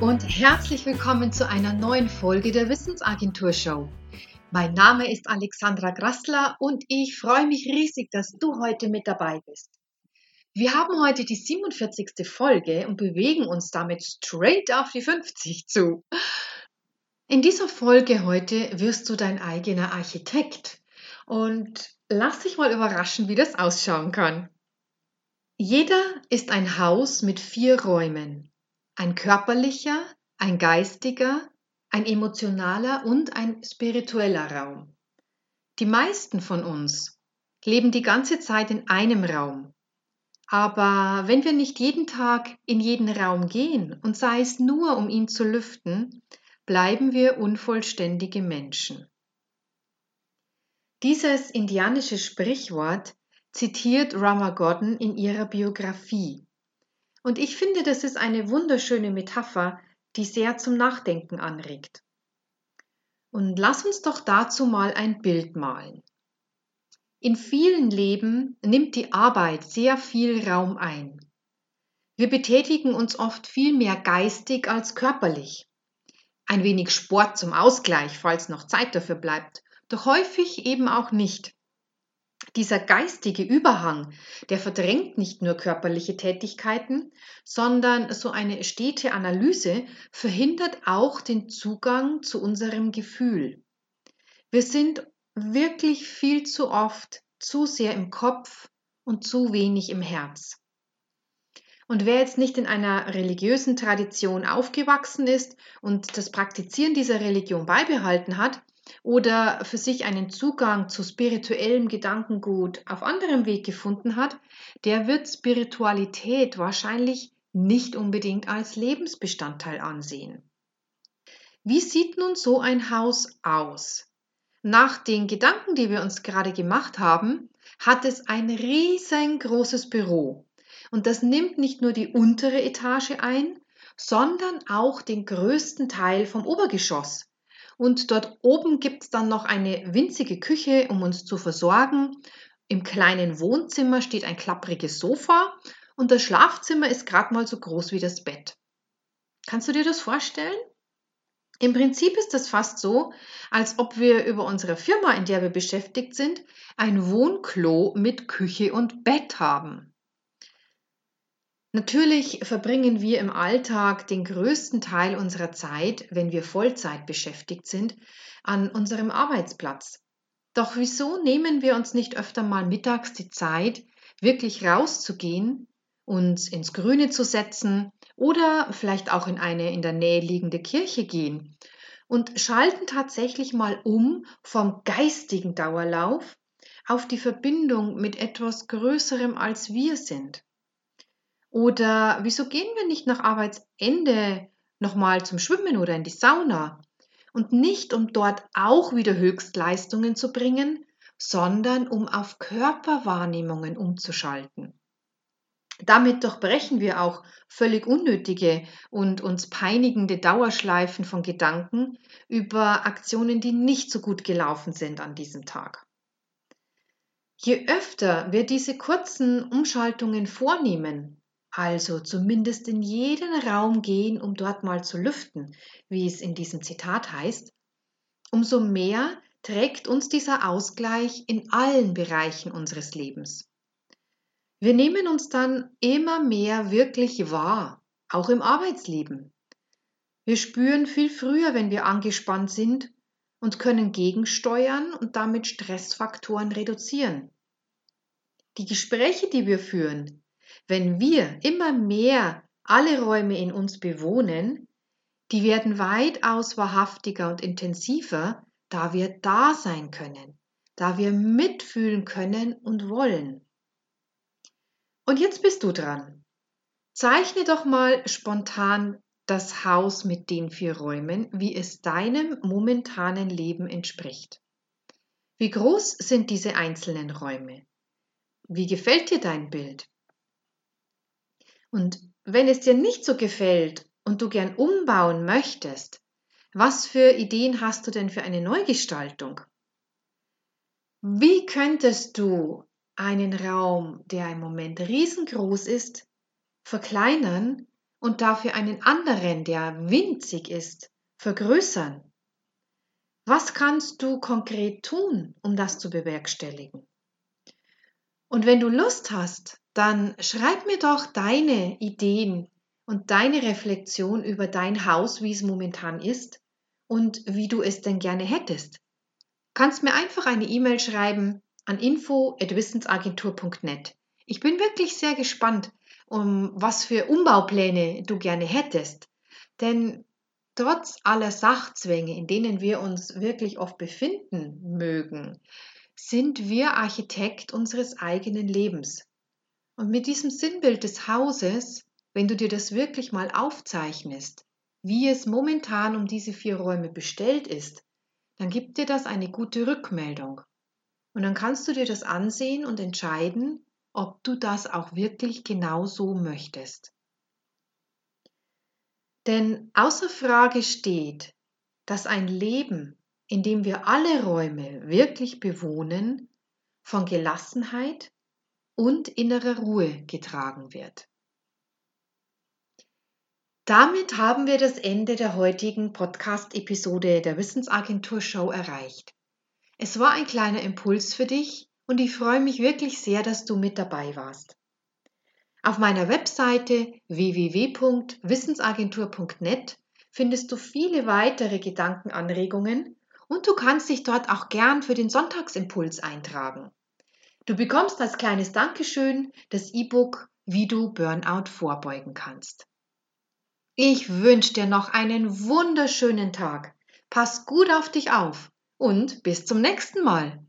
Und herzlich willkommen zu einer neuen Folge der Wissensagentur Show. Mein Name ist Alexandra Grassler und ich freue mich riesig, dass du heute mit dabei bist. Wir haben heute die 47. Folge und bewegen uns damit straight auf die 50 zu. In dieser Folge heute wirst du dein eigener Architekt und lass dich mal überraschen, wie das ausschauen kann. Jeder ist ein Haus mit vier Räumen ein körperlicher, ein geistiger, ein emotionaler und ein spiritueller Raum. Die meisten von uns leben die ganze Zeit in einem Raum. Aber wenn wir nicht jeden Tag in jeden Raum gehen und sei es nur, um ihn zu lüften, bleiben wir unvollständige Menschen. Dieses indianische Sprichwort zitiert Rama Godden in ihrer Biografie. Und ich finde, das ist eine wunderschöne Metapher, die sehr zum Nachdenken anregt. Und lass uns doch dazu mal ein Bild malen. In vielen Leben nimmt die Arbeit sehr viel Raum ein. Wir betätigen uns oft viel mehr geistig als körperlich. Ein wenig Sport zum Ausgleich, falls noch Zeit dafür bleibt, doch häufig eben auch nicht. Dieser geistige Überhang, der verdrängt nicht nur körperliche Tätigkeiten, sondern so eine stete Analyse verhindert auch den Zugang zu unserem Gefühl. Wir sind wirklich viel zu oft zu sehr im Kopf und zu wenig im Herz. Und wer jetzt nicht in einer religiösen Tradition aufgewachsen ist und das Praktizieren dieser Religion beibehalten hat, oder für sich einen Zugang zu spirituellem Gedankengut auf anderem Weg gefunden hat, der wird Spiritualität wahrscheinlich nicht unbedingt als Lebensbestandteil ansehen. Wie sieht nun so ein Haus aus? Nach den Gedanken, die wir uns gerade gemacht haben, hat es ein riesengroßes Büro. Und das nimmt nicht nur die untere Etage ein, sondern auch den größten Teil vom Obergeschoss. Und dort oben gibt es dann noch eine winzige Küche, um uns zu versorgen. Im kleinen Wohnzimmer steht ein klappriges Sofa und das Schlafzimmer ist gerade mal so groß wie das Bett. Kannst du dir das vorstellen? Im Prinzip ist das fast so, als ob wir über unsere Firma, in der wir beschäftigt sind, ein Wohnklo mit Küche und Bett haben. Natürlich verbringen wir im Alltag den größten Teil unserer Zeit, wenn wir Vollzeit beschäftigt sind, an unserem Arbeitsplatz. Doch wieso nehmen wir uns nicht öfter mal mittags die Zeit, wirklich rauszugehen, uns ins Grüne zu setzen oder vielleicht auch in eine in der Nähe liegende Kirche gehen und schalten tatsächlich mal um vom geistigen Dauerlauf auf die Verbindung mit etwas Größerem als wir sind. Oder wieso gehen wir nicht nach Arbeitsende nochmal zum Schwimmen oder in die Sauna? Und nicht, um dort auch wieder Höchstleistungen zu bringen, sondern um auf Körperwahrnehmungen umzuschalten. Damit durchbrechen wir auch völlig unnötige und uns peinigende Dauerschleifen von Gedanken über Aktionen, die nicht so gut gelaufen sind an diesem Tag. Je öfter wir diese kurzen Umschaltungen vornehmen, also zumindest in jeden Raum gehen, um dort mal zu lüften, wie es in diesem Zitat heißt, umso mehr trägt uns dieser Ausgleich in allen Bereichen unseres Lebens. Wir nehmen uns dann immer mehr wirklich wahr, auch im Arbeitsleben. Wir spüren viel früher, wenn wir angespannt sind und können gegensteuern und damit Stressfaktoren reduzieren. Die Gespräche, die wir führen, wenn wir immer mehr alle Räume in uns bewohnen, die werden weitaus wahrhaftiger und intensiver, da wir da sein können, da wir mitfühlen können und wollen. Und jetzt bist du dran. Zeichne doch mal spontan das Haus mit den vier Räumen, wie es deinem momentanen Leben entspricht. Wie groß sind diese einzelnen Räume? Wie gefällt dir dein Bild? Und wenn es dir nicht so gefällt und du gern umbauen möchtest, was für Ideen hast du denn für eine Neugestaltung? Wie könntest du einen Raum, der im Moment riesengroß ist, verkleinern und dafür einen anderen, der winzig ist, vergrößern? Was kannst du konkret tun, um das zu bewerkstelligen? Und wenn du Lust hast, dann schreib mir doch deine Ideen und deine Reflexion über dein Haus, wie es momentan ist und wie du es denn gerne hättest. Kannst mir einfach eine E-Mail schreiben an info@wissensagentur.net. Ich bin wirklich sehr gespannt, um was für Umbaupläne du gerne hättest, denn trotz aller Sachzwänge, in denen wir uns wirklich oft befinden mögen, sind wir Architekt unseres eigenen Lebens. Und mit diesem Sinnbild des Hauses, wenn du dir das wirklich mal aufzeichnest, wie es momentan um diese vier Räume bestellt ist, dann gibt dir das eine gute Rückmeldung. Und dann kannst du dir das ansehen und entscheiden, ob du das auch wirklich genau so möchtest. Denn außer Frage steht, dass ein Leben, in dem wir alle Räume wirklich bewohnen, von Gelassenheit und innerer Ruhe getragen wird. Damit haben wir das Ende der heutigen Podcast-Episode der Wissensagentur Show erreicht. Es war ein kleiner Impuls für dich und ich freue mich wirklich sehr, dass du mit dabei warst. Auf meiner Webseite www.wissensagentur.net findest du viele weitere Gedankenanregungen und du kannst dich dort auch gern für den Sonntagsimpuls eintragen. Du bekommst als kleines Dankeschön das E-Book Wie du Burnout vorbeugen kannst. Ich wünsche dir noch einen wunderschönen Tag. Pass gut auf dich auf und bis zum nächsten Mal.